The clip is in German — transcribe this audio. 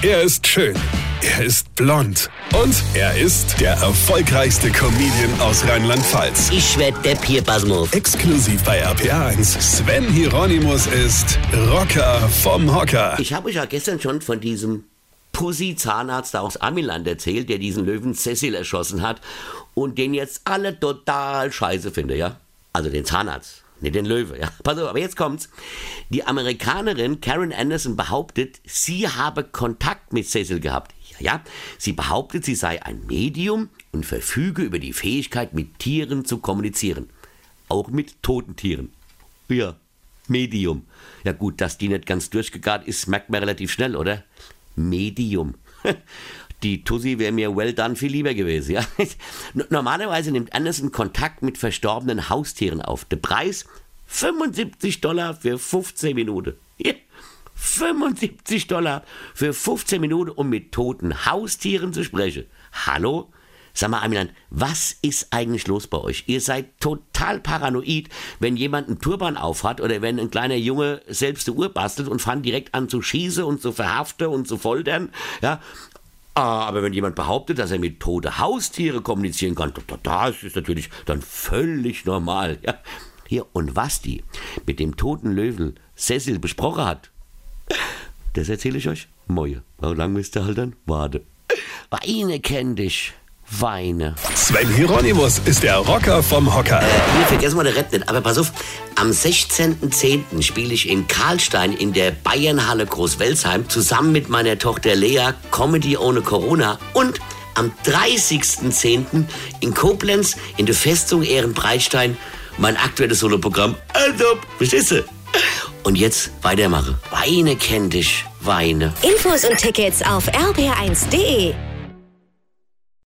Er ist schön. Er ist blond. Und er ist der erfolgreichste Comedian aus Rheinland-Pfalz. Ich werd der Pierpasmus. Exklusiv bei RPA1. Sven Hieronymus ist Rocker vom Hocker. Ich habe euch ja gestern schon von diesem Pussy-Zahnarzt aus Amiland erzählt, der diesen Löwen Cecil erschossen hat und den jetzt alle total scheiße finde, ja? Also den Zahnarzt. Nicht den Löwe, ja. Pass auf, aber jetzt kommt's. Die Amerikanerin Karen Anderson behauptet, sie habe Kontakt mit Cecil gehabt. Ja, ja. Sie behauptet, sie sei ein Medium und verfüge über die Fähigkeit, mit Tieren zu kommunizieren. Auch mit toten Tieren. Ja, Medium. Ja gut, dass die nicht ganz durchgegart ist, merkt man relativ schnell, oder? Medium. Die Tussi wäre mir well done viel lieber gewesen, ja. Normalerweise nimmt Anderson Kontakt mit verstorbenen Haustieren auf. Der Preis 75 Dollar für 15 Minuten. Ja. 75 Dollar für 15 Minuten, um mit toten Haustieren zu sprechen. Hallo? Sag mal, Amiland, was ist eigentlich los bei euch? Ihr seid total paranoid, wenn jemand einen Turban aufhat oder wenn ein kleiner Junge selbst eine Uhr bastelt und fangt direkt an zu schießen und zu verhaften und zu foltern. Ja, Ah, aber wenn jemand behauptet, dass er mit tote Haustiere kommunizieren kann, das ist natürlich dann völlig normal. Ja. Hier, und was die mit dem toten Löwen Cecil besprochen hat, das erzähle ich euch morgen. Wie lange müsst ihr halt dann warten? Weine kenn dich. Weine. Sven Hieronymus ist der Rocker vom Hocker. Hier vergessen wir der nicht. Aber pass auf, am 16.10. spiele ich in Karlstein in der Bayernhalle Großwelsheim zusammen mit meiner Tochter Lea Comedy ohne Corona und am 30.10. in Koblenz in der Festung Ehrenbreitstein mein aktuelles Soloprogramm. Also, verstehst du? Und jetzt weitermache. Weine kenn dich, Weine. Infos und Tickets auf rb1.de.